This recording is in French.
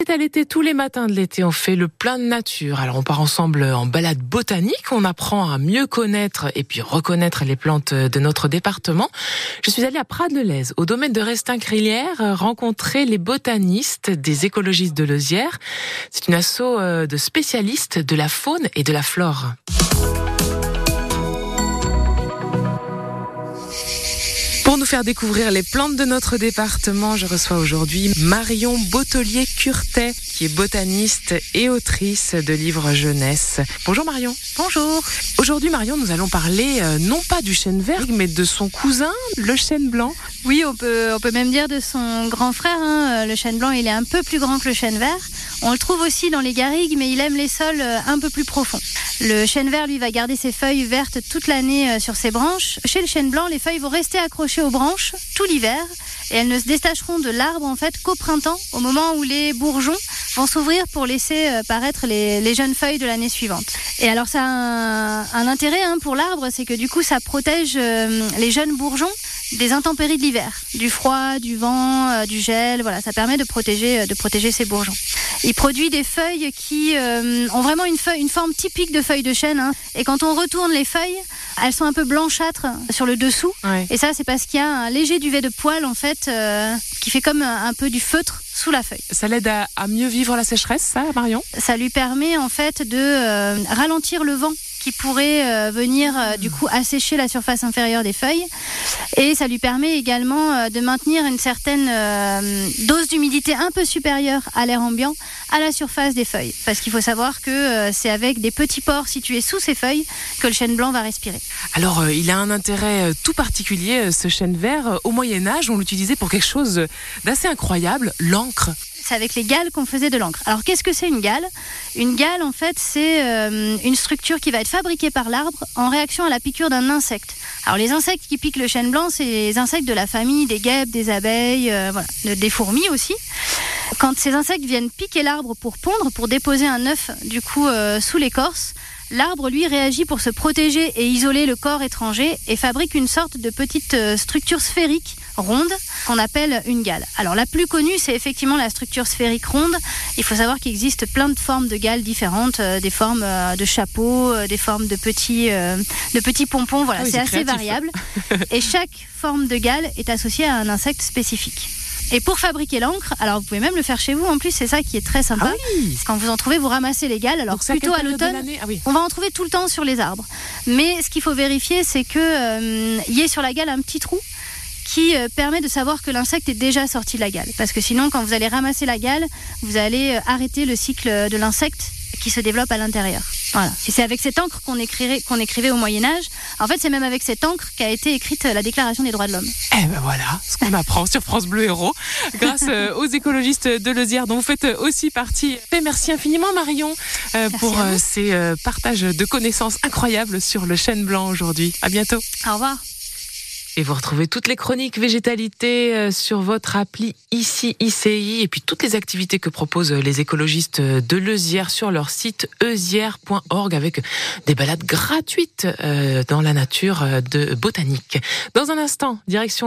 C'est à l'été, tous les matins de l'été, on fait le plein de nature. Alors on part ensemble en balade botanique, on apprend à mieux connaître et puis reconnaître les plantes de notre département. Je suis allée à Prades-le-Lez, au domaine de Restin-Crillière, rencontrer les botanistes des écologistes de Lezière. C'est une asso euh, de spécialistes de la faune et de la flore. Faire découvrir les plantes de notre département, je reçois aujourd'hui Marion Bottelier-Curtet, qui est botaniste et autrice de livres jeunesse. Bonjour Marion. Bonjour. Aujourd'hui Marion, nous allons parler euh, non pas du chêne vert, mais de son cousin, le chêne blanc. Oui, on peut, on peut même dire de son grand frère. Hein. Le chêne blanc, il est un peu plus grand que le chêne vert. On le trouve aussi dans les garrigues, mais il aime les sols euh, un peu plus profonds. Le chêne vert, lui, va garder ses feuilles vertes toute l'année euh, sur ses branches. Chez le chêne blanc, les feuilles vont rester accrochées aux branches tout l'hiver et elles ne se détacheront de l'arbre en fait qu'au printemps, au moment où les bourgeons vont s'ouvrir pour laisser euh, paraître les, jeunes feuilles de l'année suivante. Et alors ça a un, intérêt hein, pour l'arbre, c'est que du coup ça protège les jeunes bourgeons des intempéries de l'hiver, du froid, du vent, du gel. Voilà, ça permet de protéger, de protéger ces bourgeons. Il produit des feuilles qui euh, ont vraiment une, feuille, une forme typique de feuille de chêne. Hein. Et quand on retourne les feuilles, elles sont un peu blanchâtres sur le dessous. Et ça, c'est parce qu'il y a un léger duvet de poils, en fait, euh, qui fait comme un, peu du feutre sous la feuille. Ça l'aide à, mieux vivre la sécheresse, ça, Marion? Ça lui permet, en fait, de euh, ralentir le vent qui pourrait venir du coup assécher la surface inférieure des feuilles et ça lui permet également euh, de maintenir une certaine euh, dose d'humidité un peu supérieure à l'air ambiant à la surface des feuilles. Parce qu'il faut savoir que euh, c'est avec des petits pores situés sous ces feuilles que le chêne blanc va respirer. Alors, il a un intérêt tout particulier, ce chêne vert. Au Moyen Âge, on l'utilisait pour quelque chose d'assez incroyable, l'encre avec les gales qu'on faisait de l'encre. Alors qu'est-ce que c'est une gale? Une gale, en fait, c'est une structure qui va être fabriquée par l'arbre en réaction à la piqûre d'un insecte. Alors les insectes qui piquent le chêne blanc, c'est les insectes de la famille des guêpes, des abeilles, euh, des fourmis aussi. Quand ces insectes viennent piquer l'arbre pour pondre, pour déposer un œuf du coup euh, sous l'écorce, l'arbre lui réagit pour se protéger et isoler le corps étranger et fabrique une sorte de petite euh, structure sphérique ronde qu'on appelle une gale. Alors la plus connue, c'est effectivement la structure sphérique ronde. Il faut savoir qu'il existe plein de formes de gales différentes, euh, des formes euh, de chapeaux, euh, des formes de petits, de petits pompons. Voilà, ah c'est assez variable. Et chaque forme de gale est associée à un insecte spécifique. Et pour fabriquer l'encre, alors vous pouvez même le faire chez vous en plus, c'est ça qui est très sympa. Ah Quand vous en trouvez, vous ramassez les gales. Alors plutôt à l'automne, ah on va en trouver tout le temps sur les arbres. Mais ce qu'il faut vérifier, c'est qu'il y ait sur la gale un petit trou qui euh, permet de savoir que l'insecte est déjà sorti de la gale. Parce que sinon, quand vous allez ramasser la gale, vous allez euh, arrêter le cycle de l'insecte qui se développe à l'intérieur. Voilà. Et c'est avec cette encre qu'on écrivait, qu'on écrivait au Moyen Âge. En fait, c'est même avec cette encre qu'a été écrite la Déclaration des droits de l'homme. Eh ben voilà, ce qu'on apprend sur France Bleu Héros, grâce euh, aux écologistes de Lezière, dont vous faites aussi partie. Et merci infiniment Marion pour ces partages de connaissances incroyables sur le chêne blanc aujourd'hui. À bientôt. Au revoir. Et vous retrouvez toutes les chroniques végétalité euh, sur votre appli ici ICI et puis toutes les activités que proposent les écologistes de Lezière sur leur site eusière.org avec des balades gratuites euh, dans la nature euh, de botanique. Dans un instant, direction le